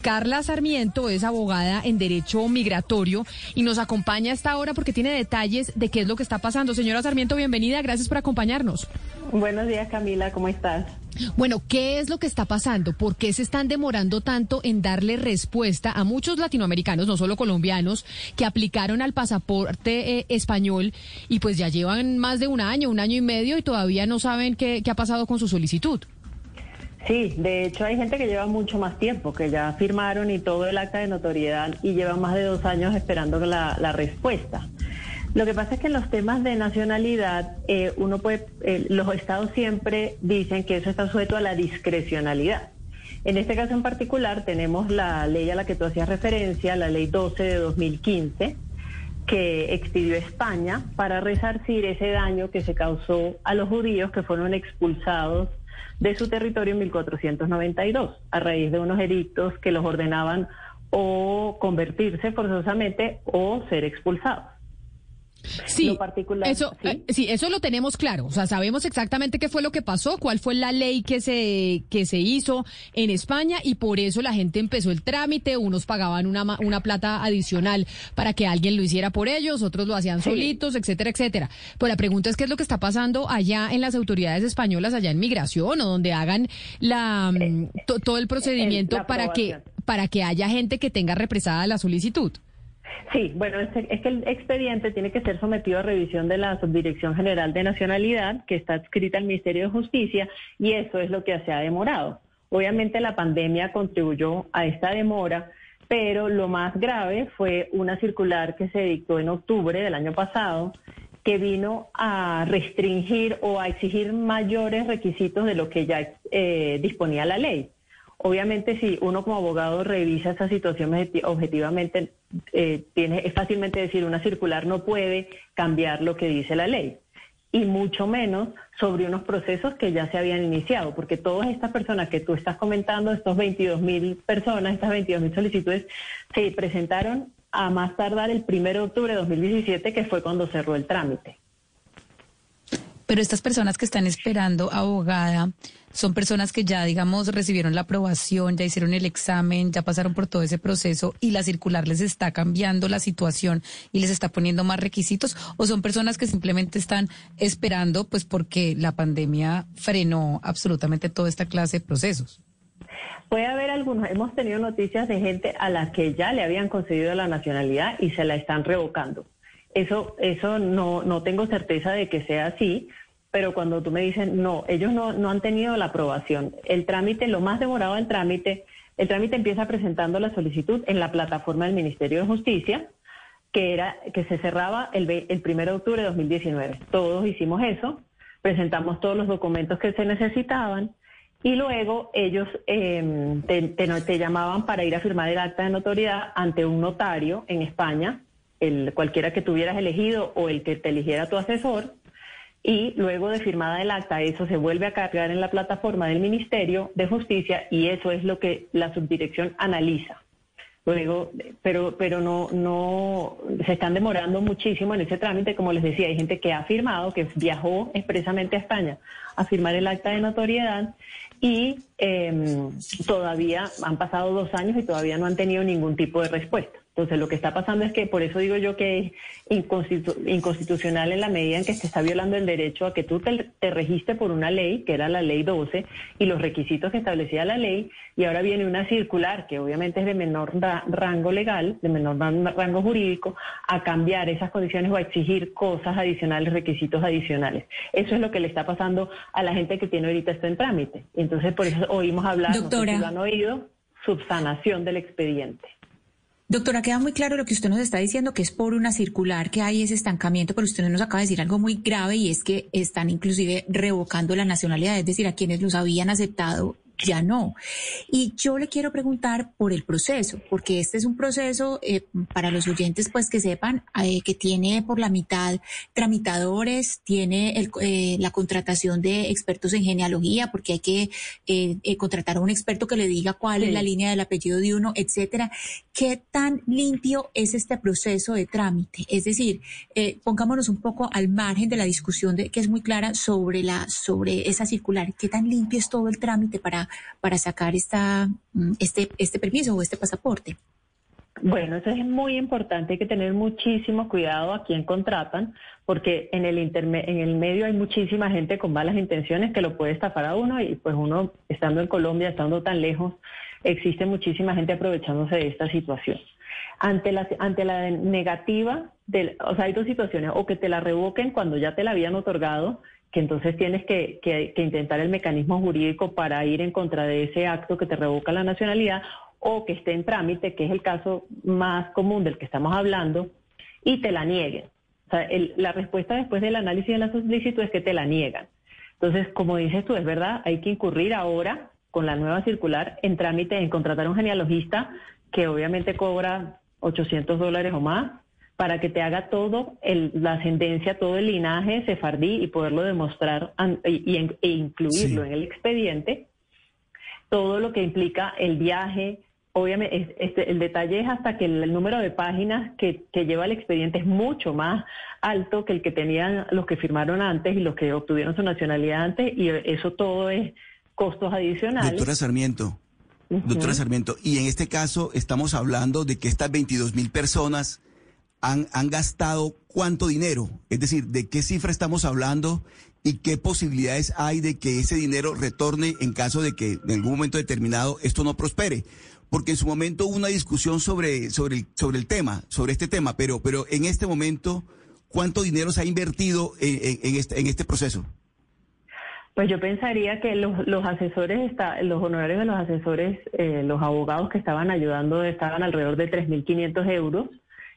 Carla Sarmiento es abogada en Derecho Migratorio y nos acompaña a esta hora porque tiene detalles de qué es lo que está pasando. Señora Sarmiento, bienvenida. Gracias por acompañarnos. Buenos días, Camila. ¿Cómo estás? Bueno, ¿qué es lo que está pasando? ¿Por qué se están demorando tanto en darle respuesta a muchos latinoamericanos, no solo colombianos, que aplicaron al pasaporte eh, español y pues ya llevan más de un año, un año y medio y todavía no saben qué, qué ha pasado con su solicitud? Sí, de hecho hay gente que lleva mucho más tiempo, que ya firmaron y todo el acta de notoriedad y lleva más de dos años esperando la, la respuesta. Lo que pasa es que en los temas de nacionalidad, eh, uno puede, eh, los estados siempre dicen que eso está sujeto a la discrecionalidad. En este caso en particular tenemos la ley a la que tú hacías referencia, la ley 12 de 2015, que expidió España para resarcir ese daño que se causó a los judíos que fueron expulsados de su territorio en 1492, a raíz de unos edictos que los ordenaban o convertirse forzosamente o ser expulsados. Sí, eso, ¿sí? Eh, ¿sí? eso lo tenemos claro. O sea, sabemos exactamente qué fue lo que pasó, cuál fue la ley que se, que se hizo en España y por eso la gente empezó el trámite. Unos pagaban una, una plata adicional para que alguien lo hiciera por ellos, otros lo hacían solitos, etcétera, etcétera. Pues la pregunta es qué es lo que está pasando allá en las autoridades españolas, allá en migración o donde hagan la, mm, eh, todo el procedimiento para que, para que haya gente que tenga represada la solicitud. Sí, bueno, es, que el expediente tiene que ser sometido a revisión de la Subdirección General de Nacionalidad, que está adscrita al Ministerio de Justicia, y eso es lo que se ha demorado. Obviamente la pandemia contribuyó a esta demora, pero lo más grave fue una circular que se dictó en octubre del año pasado, que vino a restringir o a exigir mayores requisitos de lo que ya eh, disponía la ley. Obviamente, si uno como abogado revisa esa situación objetivamente, eh, tiene, es fácilmente decir, una circular no puede cambiar lo que dice la ley y mucho menos sobre unos procesos que ya se habían iniciado, porque todas estas personas que tú estás comentando, estos 22 mil personas, estas 22 mil solicitudes, se presentaron a más tardar el 1 de octubre de 2017, que fue cuando cerró el trámite. Pero estas personas que están esperando abogada son personas que ya, digamos, recibieron la aprobación, ya hicieron el examen, ya pasaron por todo ese proceso y la circular les está cambiando la situación y les está poniendo más requisitos o son personas que simplemente están esperando pues porque la pandemia frenó absolutamente toda esta clase de procesos. Puede haber algunos, hemos tenido noticias de gente a la que ya le habían concedido la nacionalidad y se la están revocando. Eso, eso no, no tengo certeza de que sea así, pero cuando tú me dices, no, ellos no, no han tenido la aprobación. El trámite, lo más demorado del trámite, el trámite empieza presentando la solicitud en la plataforma del Ministerio de Justicia, que, era, que se cerraba el, el 1 de octubre de 2019. Todos hicimos eso, presentamos todos los documentos que se necesitaban y luego ellos eh, te, te, llamaban para ir a firmar el acta de notoriedad ante un notario en España el, cualquiera que tuvieras elegido o el que te eligiera tu asesor, y luego de firmada el acta, eso se vuelve a cargar en la plataforma del Ministerio de Justicia y eso es lo que la subdirección analiza. Luego, pero, pero no, no, se están demorando muchísimo en ese trámite. Como les decía, hay gente que ha firmado, que viajó expresamente a España a firmar el acta de notoriedad y em, todavía han pasado dos años y todavía no han tenido ningún tipo de respuesta. Entonces, lo que está pasando es que, por eso digo yo que es inconstitucional en la medida en que se está violando el derecho a que tú te, te registres por una ley, que era la ley 12, y los requisitos que establecía la ley, y ahora viene una circular, que obviamente es de menor rango legal, de menor rango jurídico, a cambiar esas condiciones o a exigir cosas adicionales, requisitos adicionales. Eso es lo que le está pasando a la gente que tiene ahorita esto en trámite. Entonces, por eso oímos hablar, Doctora. no lo han oído, subsanación del expediente. Doctora, queda muy claro lo que usted nos está diciendo, que es por una circular que hay ese estancamiento, pero usted nos acaba de decir algo muy grave y es que están inclusive revocando la nacionalidad, es decir, a quienes los habían aceptado ya no. Y yo le quiero preguntar por el proceso, porque este es un proceso eh, para los oyentes, pues que sepan eh, que tiene por la mitad tramitadores, tiene eh, la contratación de expertos en genealogía, porque hay que contratar a un experto que le diga cuál es la línea del apellido de uno, etcétera. ¿Qué tan limpio es este proceso de trámite? Es decir, pongámonos un poco al margen de la discusión de, que es muy clara sobre la sobre esa circular. ¿Qué tan limpio es todo el trámite para para, sacar esta, mm, este, este permiso o este pasaporte? Bueno, eso es muy importante, hay que tener muchísimo cuidado a quién contratan, porque en el, en el medio hay muchísima gente con malas intenciones que lo puede estafar a uno y pues uno, estando en Colombia, estando tan lejos, existe muchísima gente aprovechándose de esta situación. Ante la, ante la negativa, de, o sea, hay dos situaciones, o que te la revoquen cuando ya te la habían otorgado que entonces tienes que, intentar el mecanismo jurídico para ir en contra de ese acto que te revoca la nacionalidad o que esté en trámite, que es el caso más común del que estamos hablando, y te la nieguen. O sea, la respuesta después del análisis de la solicitud es que te la niegan. Entonces, como dices tú, es verdad, hay que incurrir ahora con la nueva circular en trámite en contratar un genealogista que obviamente cobra 800 dólares o más para que te haga todo la ascendencia, todo el linaje sefardí y poderlo demostrar y, e incluirlo en el expediente. Todo lo que implica el viaje, obviamente este, el detalle es hasta que el, número de páginas que, lleva el expediente es mucho más alto que el que tenían los que firmaron antes y los que obtuvieron su nacionalidad antes y eso todo es costos adicionales. Doctora Sarmiento. Doctora Sarmiento, y en este caso estamos hablando de que estas 22 mil personas han, han gastado cuánto dinero, es decir, de qué cifra estamos hablando y qué posibilidades hay de que ese dinero retorne en caso de que en algún momento determinado esto no prospere. Porque en su momento hubo una discusión sobre, sobre, el, sobre el tema, sobre este tema, pero, pero en este momento, ¿cuánto dinero se ha invertido en, este, en este proceso? Pues yo pensaría que los, los asesores, está, los honorarios de los asesores, eh, los abogados que estaban ayudando estaban alrededor de 3.500 euros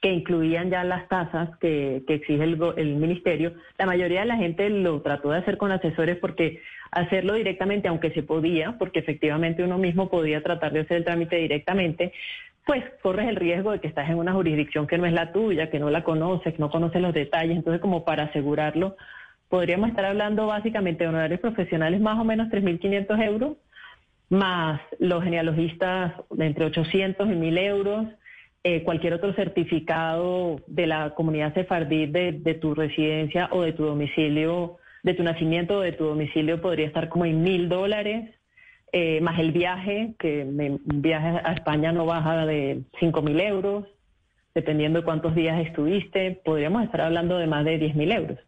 que incluían ya las tasas que, exige el, el, ministerio. La mayoría de la gente lo trató de hacer con asesores porque hacerlo directamente, aunque se podía, porque efectivamente uno mismo podía tratar de hacer el trámite directamente, pues corres el riesgo de que estás en una jurisdicción que no es la tuya, que no la conoces, que no conoces los detalles. Entonces, como para asegurarlo, podríamos estar hablando básicamente de honorarios profesionales más o menos 3.500 euros, más los genealogistas de entre 800 y 1.000 euros, eh, cualquier otro certificado de la comunidad sefardí de, tu residencia o de tu domicilio, de tu nacimiento o de tu domicilio podría estar como en mil dólares, eh, más el viaje, que un viaje a España no baja de cinco mil euros, dependiendo de cuántos días estuviste, podríamos estar hablando de más de diez mil euros.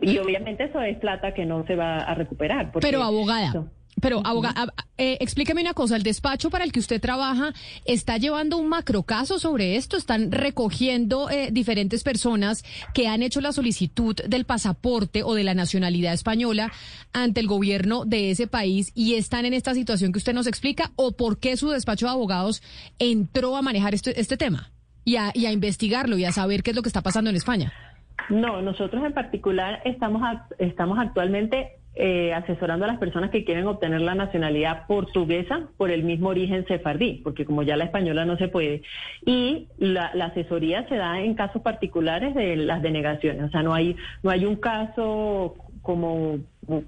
Y obviamente eso es plata que no se va a recuperar. Pero abogada. Pero, abogada, eh, explíqueme una cosa, el despacho para el que usted trabaja está llevando un macrocaso sobre esto, están recogiendo eh, diferentes personas que han hecho la solicitud del pasaporte o de la nacionalidad española ante el gobierno de ese país y están en esta situación que usted nos explica, o por qué su despacho de abogados entró a manejar este, este tema y a, y a investigarlo y a saber qué es lo que está pasando en España. No, nosotros en particular estamos, estamos actualmente eh, asesorando a las personas que quieren obtener la nacionalidad portuguesa por el mismo origen sefardí, porque como ya la española no se puede. Y la, asesoría se da en casos particulares de las denegaciones, o sea, no hay, no hay un caso como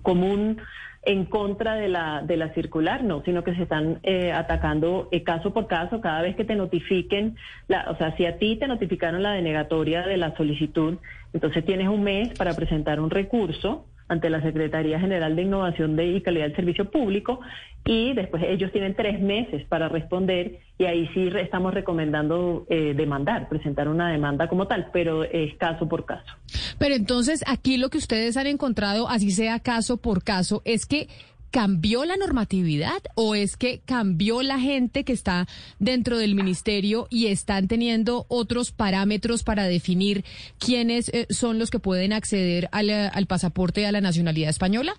común en contra de la, de la circular, no, sino que se están eh, atacando eh, caso por caso cada vez que te notifiquen, la, o sea, si a ti te notificaron la denegatoria de la solicitud, entonces tienes un mes para presentar un recurso ante la Secretaría General de Innovación de y Calidad del Servicio Público y después ellos tienen tres meses para responder y ahí sí estamos recomendando eh, demandar, presentar una demanda como tal, pero es caso por caso. Pero entonces aquí lo que ustedes han encontrado, así sea caso por caso, es que ¿Cambió la normatividad o es que cambió la gente que está dentro del ministerio y están teniendo otros parámetros para definir quiénes eh, son los que pueden acceder al, al pasaporte a la nacionalidad española?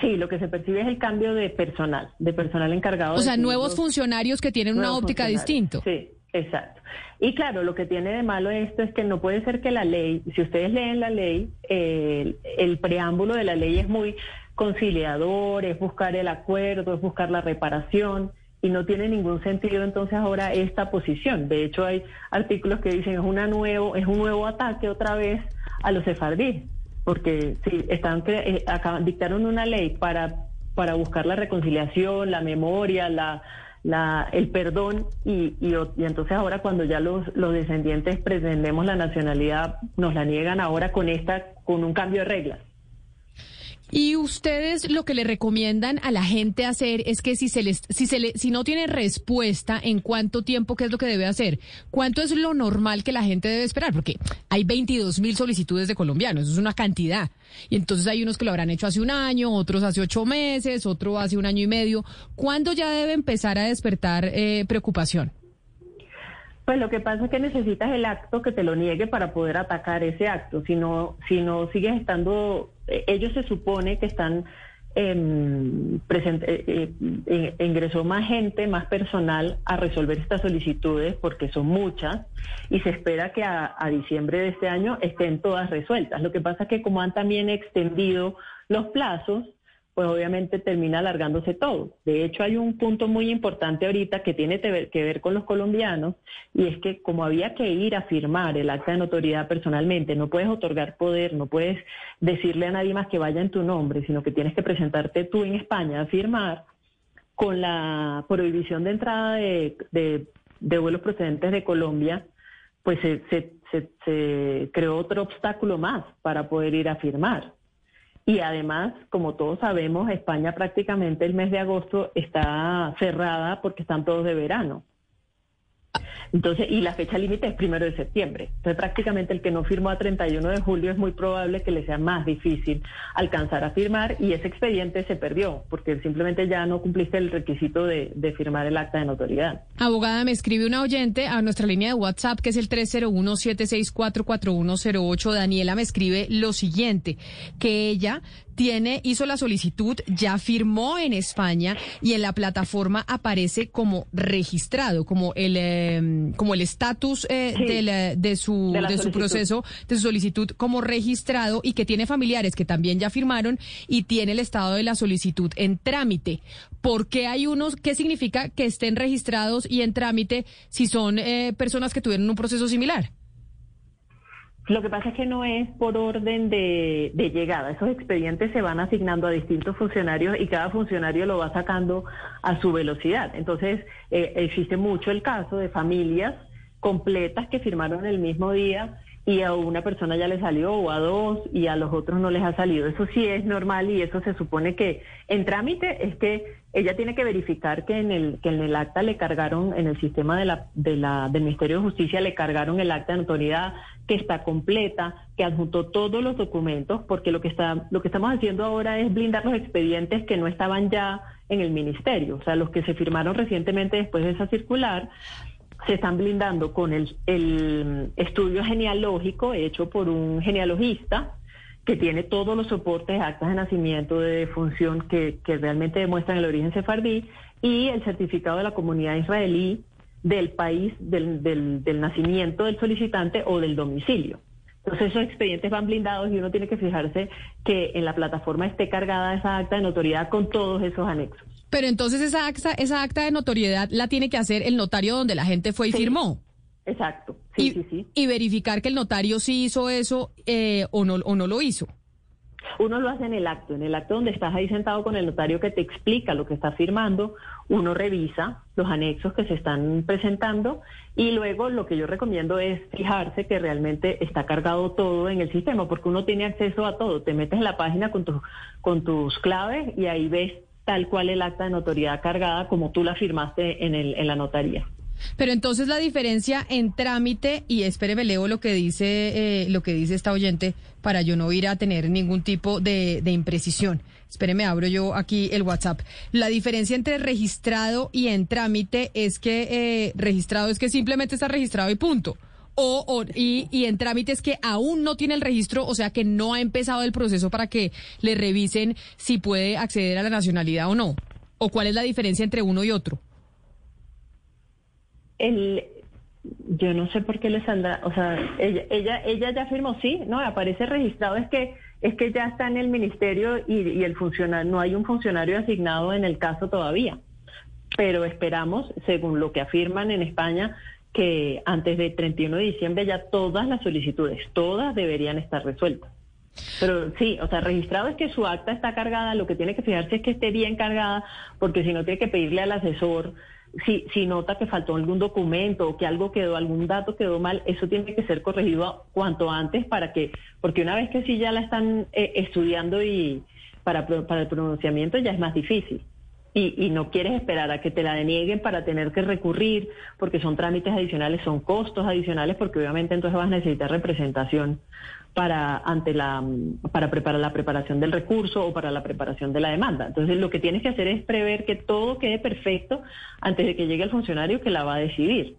Sí, lo que se percibe es el cambio de personal, de personal encargado. O sea, nuevos funcionarios que tienen una óptica distinta. Sí, exacto. Y claro, lo que tiene de malo esto es que no puede ser que la ley, si ustedes leen la ley, el preámbulo de la ley es muy conciliador, es buscar el acuerdo, es buscar la reparación y no tiene ningún sentido entonces ahora esta posición. De hecho, hay artículos que dicen es una nuevo, es un nuevo ataque otra vez a los sefardíes, porque si están eh, dictaron una ley para para buscar la reconciliación, la memoria, la, la, el perdón y, y, y, entonces ahora cuando ya los, los descendientes pretendemos la nacionalidad nos la niegan ahora con esta con un cambio de reglas. Y ustedes lo que le recomiendan a la gente hacer es que si se les, si se le, si no tiene respuesta en cuánto tiempo, qué es lo que debe hacer, cuánto es lo normal que la gente debe esperar, porque hay 22 mil solicitudes de colombianos, eso es una cantidad. Y entonces hay unos que lo habrán hecho hace un año, otros hace ocho meses, otro hace un año y medio. ¿Cuándo ya debe empezar a despertar eh, preocupación? Pues lo que pasa es que necesitas el acto que te lo niegue para poder atacar ese acto. Si no, si no sigues estando, eh, ellos se supone que están eh, presente, eh, ingresó más gente, más personal a resolver estas solicitudes porque son muchas y se espera que a diciembre de este año estén todas resueltas. Lo que pasa es que como han también extendido los plazos, pues obviamente termina alargándose todo. De hecho, hay un punto muy importante ahorita que tiene que ver con los colombianos y es que como había que ir a firmar el acta de notoriedad personalmente, no puedes otorgar poder, no puedes decirle a nadie más que vaya en tu nombre, sino que tienes que presentarte tú en España a firmar con la prohibición de entrada de, vuelos procedentes de Colombia, pues se creó otro obstáculo más para poder ir a firmar. Y además, como todos sabemos, España prácticamente el mes de agosto está cerrada porque están todos de verano. Entonces, y la fecha límite es primero de septiembre. Entonces, prácticamente el que no firmó a 31 de julio es muy probable que le sea más difícil alcanzar a firmar y ese expediente se perdió porque simplemente ya no cumpliste el requisito de, de firmar el acta de notoriedad. Abogada, me escribe una oyente a nuestra línea de WhatsApp que es el 301-764-4108. Daniela me escribe lo siguiente, que ella tiene, hizo la solicitud, ya firmó en España y en la plataforma aparece como registrado, como el em, como el estatus eh, eh, de, su de, su proceso, de su solicitud como registrado y que tiene familiares que también ya firmaron y tiene el estado de la solicitud en trámite. ¿Por qué hay unos? ¿Qué significa que estén registrados y en trámite si son eh, personas que tuvieron un proceso similar? Lo que pasa es que no es por orden de, llegada. Esos expedientes se van asignando a distintos funcionarios y cada funcionario lo va sacando a su velocidad. Entonces, eh, existe mucho el caso de familias completas que firmaron el mismo día y a una persona ya le salió o a dos y a los otros no les ha salido. Eso sí es normal y eso se supone que en trámite es que ella tiene que verificar que en el que en el acta le cargaron en el sistema de la, de la del Ministerio de Justicia le cargaron el acta de notoriedad que está completa, que adjuntó todos los documentos, porque lo que está lo que estamos haciendo ahora es blindar los expedientes que no estaban ya en el ministerio, o sea, los que se firmaron recientemente después de esa circular se están blindando con el, estudio genealógico hecho por un genealogista que tiene todos los soportes, actas de nacimiento, de defunción que, que realmente demuestran el origen sefardí y el certificado de la comunidad israelí del país del, del, del nacimiento del solicitante o del domicilio. Entonces esos expedientes van blindados y uno tiene que fijarse que en la plataforma esté cargada esa acta de notoriedad con todos esos anexos. Pero entonces esa acta, esa acta de notoriedad la tiene que hacer el notario donde la gente fue y firmó. Exacto. Sí, y, sí, sí. Y verificar que el notario sí hizo eso eh, o, no, o no lo hizo. Uno lo hace en el acto, en el acto donde estás ahí sentado con el notario que te explica lo que está firmando, uno revisa los anexos que se están presentando y luego lo que yo recomiendo es fijarse que realmente está cargado todo en el sistema, porque uno tiene acceso a todo, te metes en la página con, tu, con tus claves y ahí ves tal cual el acta de notoriedad cargada como tú la firmaste en, el, en la notaría. Pero entonces la diferencia en trámite y espéreme leo lo que dice eh, lo que dice esta oyente para yo no ir a tener ningún tipo de, de imprecisión. Espéreme, abro yo aquí el WhatsApp. La diferencia entre registrado y en trámite es que eh, registrado es que simplemente está registrado y punto. O, y, y, en trámites que aún no tiene el registro, o sea que no ha empezado el proceso para que le revisen si puede acceder a la nacionalidad o no. ¿O cuál es la diferencia entre uno y otro? El, yo no sé por qué le saldrá, o sea, ella, ella, ella ya firmó, sí, no, aparece registrado, es que es que ya está en el ministerio y, el funcionario, no hay un funcionario asignado en el caso todavía. Pero esperamos, según lo que afirman en España, que antes del 31 de diciembre ya todas las solicitudes, todas deberían estar resueltas. Pero sí, o sea, registrado es que su acta está cargada, lo que tiene que fijarse es que esté bien cargada, porque si no tiene que pedirle al asesor si, si nota que faltó algún documento o que algo quedó, algún dato quedó mal, eso tiene que ser corregido cuanto antes para que, porque una vez que sí ya la están eh, estudiando y para, para el pronunciamiento ya es más difícil. Y, y, no quieres esperar a que te la denieguen para tener que recurrir, porque son trámites adicionales, son costos adicionales, porque obviamente entonces vas a necesitar representación para ante la para preparar la preparación del recurso o para la preparación de la demanda. Entonces, lo que tienes que hacer es prever que todo quede perfecto antes de que llegue el funcionario que la va a decidir.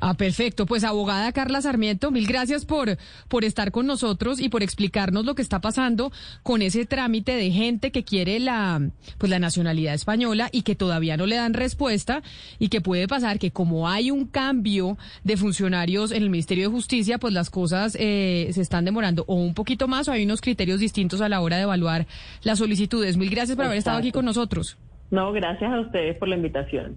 Ah, perfecto. Pues abogada Carla Sarmiento, mil gracias por, por estar con nosotros y por explicarnos lo que está pasando con ese trámite de gente que quiere la, pues la nacionalidad española y que todavía no le dan respuesta y que puede pasar que como hay un cambio de funcionarios en el Ministerio de Justicia, pues las cosas eh, se están demorando o un poquito más o hay unos criterios distintos a la hora de evaluar las solicitudes. Mil gracias por haber estado aquí con nosotros. No, gracias a ustedes por la invitación.